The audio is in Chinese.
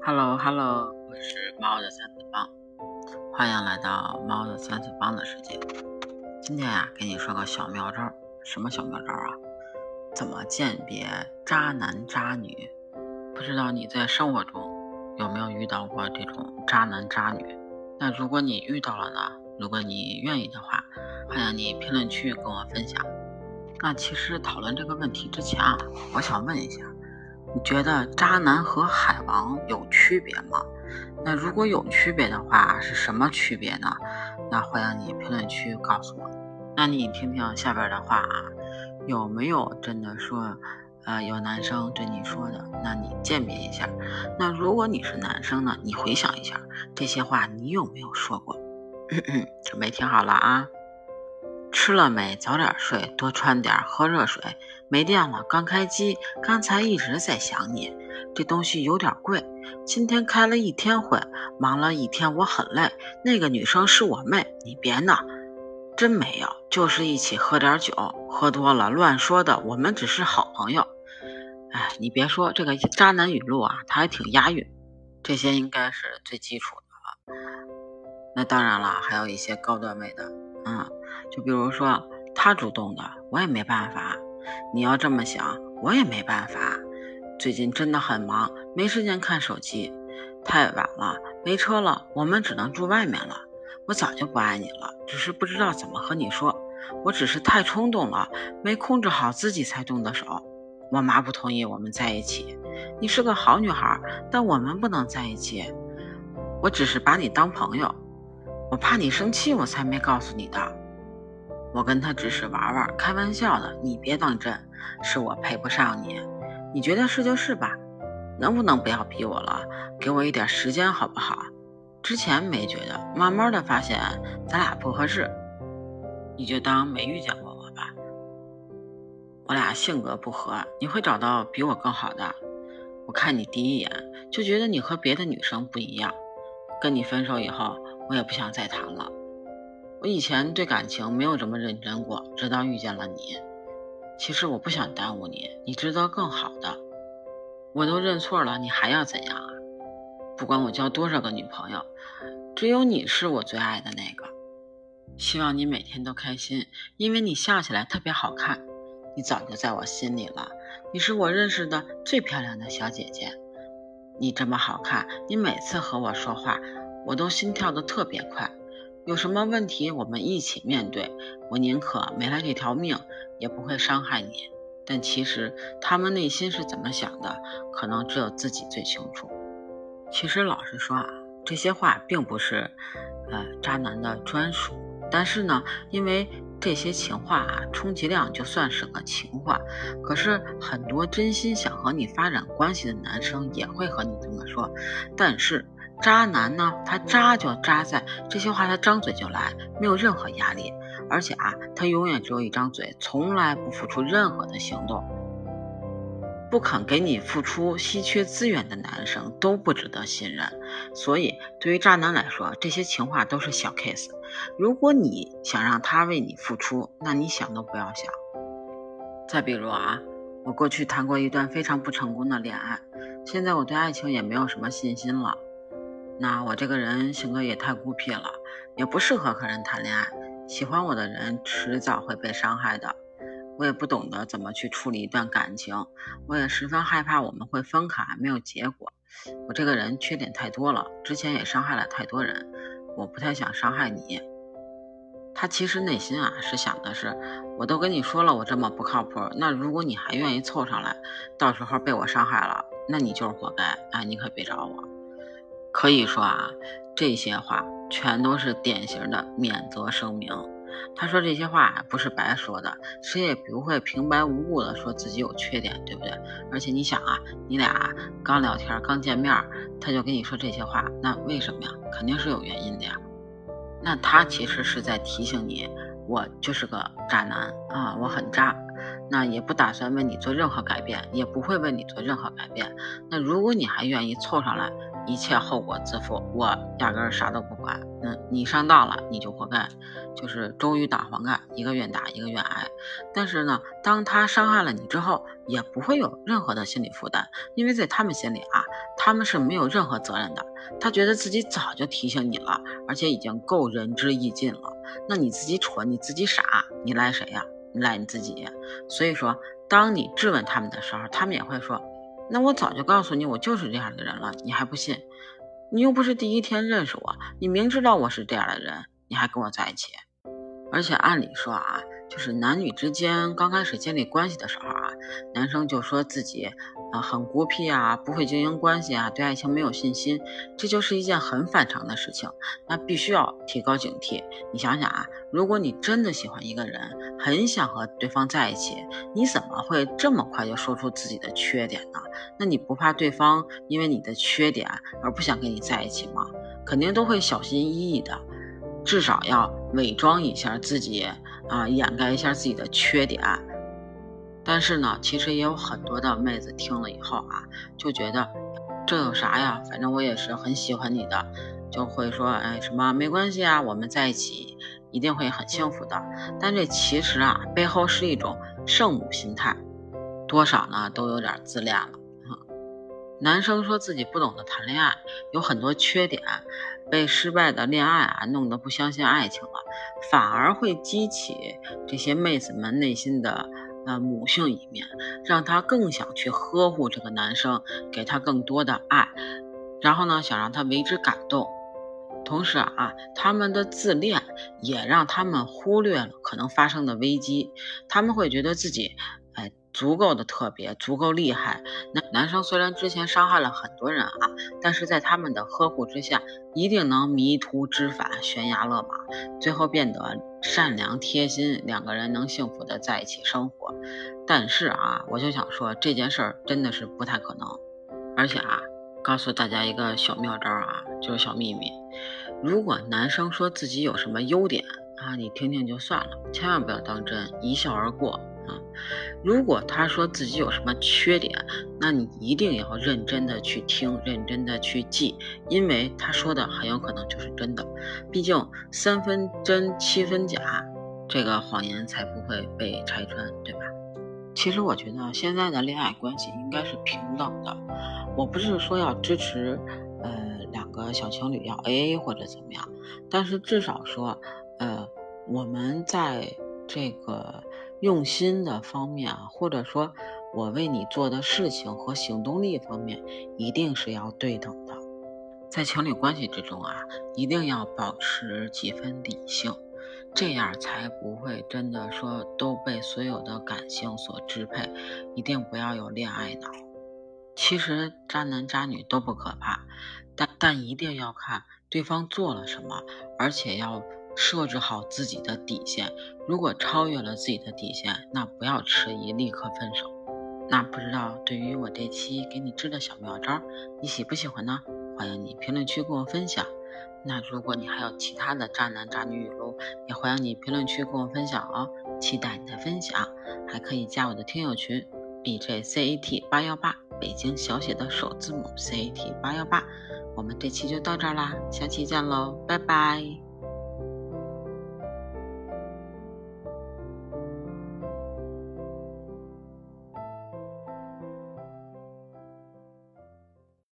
Hello Hello，我是猫的三次方，欢迎来到猫的三次方的世界。今天呀，给你说个小妙招，什么小妙招啊？怎么鉴别渣男渣女？不知道你在生活中有没有遇到过这种渣男渣女？那如果你遇到了呢？如果你愿意的话，欢迎你评论区跟我分享。那其实讨论这个问题之前啊，我想问一下。你觉得渣男和海王有区别吗？那如果有区别的话，是什么区别呢？那欢迎你评论区告诉我。那你听听下边的话啊，有没有真的说，呃，有男生对你说的？那你鉴别一下。那如果你是男生呢，你回想一下这些话，你有没有说过？准备听好了啊。吃了没？早点睡，多穿点，喝热水。没电了，刚开机，刚才一直在想你。这东西有点贵，今天开了一天会，忙了一天，我很累。那个女生是我妹，你别闹，真没有，就是一起喝点酒，喝多了乱说的。我们只是好朋友。哎，你别说这个渣男语录啊，他还挺押韵。这些应该是最基础的了。那当然了，还有一些高段位的，嗯。就比如说他主动的，我也没办法。你要这么想，我也没办法。最近真的很忙，没时间看手机。太晚了，没车了，我们只能住外面了。我早就不爱你了，只是不知道怎么和你说。我只是太冲动了，没控制好自己才动的手。我妈不同意我们在一起。你是个好女孩，但我们不能在一起。我只是把你当朋友，我怕你生气，我才没告诉你的。我跟他只是玩玩，开玩笑的，你别当真。是我配不上你，你觉得是就是吧？能不能不要逼我了？给我一点时间好不好？之前没觉得，慢慢的发现咱俩不合适，你就当没遇见过我吧。我俩性格不合，你会找到比我更好的。我看你第一眼就觉得你和别的女生不一样，跟你分手以后，我也不想再谈了。我以前对感情没有这么认真过，直到遇见了你。其实我不想耽误你，你值得更好的。我都认错了，你还要怎样啊？不管我交多少个女朋友，只有你是我最爱的那个。希望你每天都开心，因为你笑起来特别好看。你早就在我心里了，你是我认识的最漂亮的小姐姐。你这么好看，你每次和我说话，我都心跳的特别快。有什么问题，我们一起面对。我宁可没了这条命，也不会伤害你。但其实他们内心是怎么想的，可能只有自己最清楚。其实老实说啊，这些话并不是，呃，渣男的专属。但是呢，因为这些情话啊，充其量就算是个情话。可是很多真心想和你发展关系的男生也会和你这么说。但是。渣男呢？他渣就渣在这些话，他张嘴就来，没有任何压力，而且啊，他永远只有一张嘴，从来不付出任何的行动，不肯给你付出稀缺资源的男生都不值得信任。所以，对于渣男来说，这些情话都是小 case。如果你想让他为你付出，那你想都不要想。再比如啊，我过去谈过一段非常不成功的恋爱，现在我对爱情也没有什么信心了。那我这个人性格也太孤僻了，也不适合和人谈恋爱。喜欢我的人迟早会被伤害的，我也不懂得怎么去处理一段感情，我也十分害怕我们会分开没有结果。我这个人缺点太多了，之前也伤害了太多人，我不太想伤害你。他其实内心啊是想的是，我都跟你说了我这么不靠谱，那如果你还愿意凑上来，到时候被我伤害了，那你就是活该。哎，你可别找我。可以说啊，这些话全都是典型的免责声明。他说这些话不是白说的，谁也不会平白无故的说自己有缺点，对不对？而且你想啊，你俩刚聊天、刚见面，他就跟你说这些话，那为什么呀？肯定是有原因的呀。那他其实是在提醒你，我就是个渣男啊，我很渣。那也不打算为你做任何改变，也不会为你做任何改变。那如果你还愿意凑上来，一切后果自负，我压根儿啥都不管。嗯你上当了，你就活该，就是周瑜打黄盖，一个愿打一个愿挨。但是呢，当他伤害了你之后，也不会有任何的心理负担，因为在他们心里啊，他们是没有任何责任的。他觉得自己早就提醒你了，而且已经够仁至义尽了。那你自己蠢，你自己傻，你赖谁呀？你赖你自己。所以说，当你质问他们的时候，他们也会说：“那我早就告诉你，我就是这样的人了，你还不信？你又不是第一天认识我，你明知道我是这样的人，你还跟我在一起。而且按理说啊。”就是男女之间刚开始建立关系的时候啊，男生就说自己啊很孤僻啊，不会经营关系啊，对爱情没有信心，这就是一件很反常的事情，那必须要提高警惕。你想想啊，如果你真的喜欢一个人，很想和对方在一起，你怎么会这么快就说出自己的缺点呢？那你不怕对方因为你的缺点而不想跟你在一起吗？肯定都会小心翼翼的，至少要伪装一下自己。啊，掩盖一下自己的缺点，但是呢，其实也有很多的妹子听了以后啊，就觉得这有啥呀？反正我也是很喜欢你的，就会说，哎，什么没关系啊，我们在一起一定会很幸福的。但这其实啊，背后是一种圣母心态，多少呢都有点自恋了。男生说自己不懂得谈恋爱，有很多缺点，被失败的恋爱啊弄得不相信爱情了，反而会激起这些妹子们内心的呃母性一面，让她更想去呵护这个男生，给他更多的爱，然后呢想让他为之感动。同时啊，他们的自恋也让他们忽略了可能发生的危机，他们会觉得自己。足够的特别，足够厉害。男男生虽然之前伤害了很多人啊，但是在他们的呵护之下，一定能迷途知返，悬崖勒马，最后变得善良贴心，两个人能幸福的在一起生活。但是啊，我就想说这件事儿真的是不太可能。而且啊，告诉大家一个小妙招啊，就是小秘密：如果男生说自己有什么优点啊，你听听就算了，千万不要当真，一笑而过。如果他说自己有什么缺点，那你一定要认真的去听，认真的去记，因为他说的很有可能就是真的。毕竟三分真七分假，这个谎言才不会被拆穿，对吧？其实我觉得现在的恋爱关系应该是平等的。我不是说要支持，呃，两个小情侣要 A A 或者怎么样，但是至少说，呃，我们在这个。用心的方面啊，或者说我为你做的事情和行动力方面，一定是要对等的。在情侣关系之中啊，一定要保持几分理性，这样才不会真的说都被所有的感性所支配。一定不要有恋爱脑。其实渣男渣女都不可怕，但但一定要看对方做了什么，而且要。设置好自己的底线，如果超越了自己的底线，那不要迟疑，立刻分手。那不知道对于我这期给你支的小妙招，你喜不喜欢呢？欢迎你评论区跟我分享。那如果你还有其他的渣男渣女语录，也欢迎你评论区跟我分享哦。期待你的分享，还可以加我的听友群 b j c a t 八幺八，北京小写的首字母 c a t 八幺八。我们这期就到这儿啦，下期见喽，拜拜。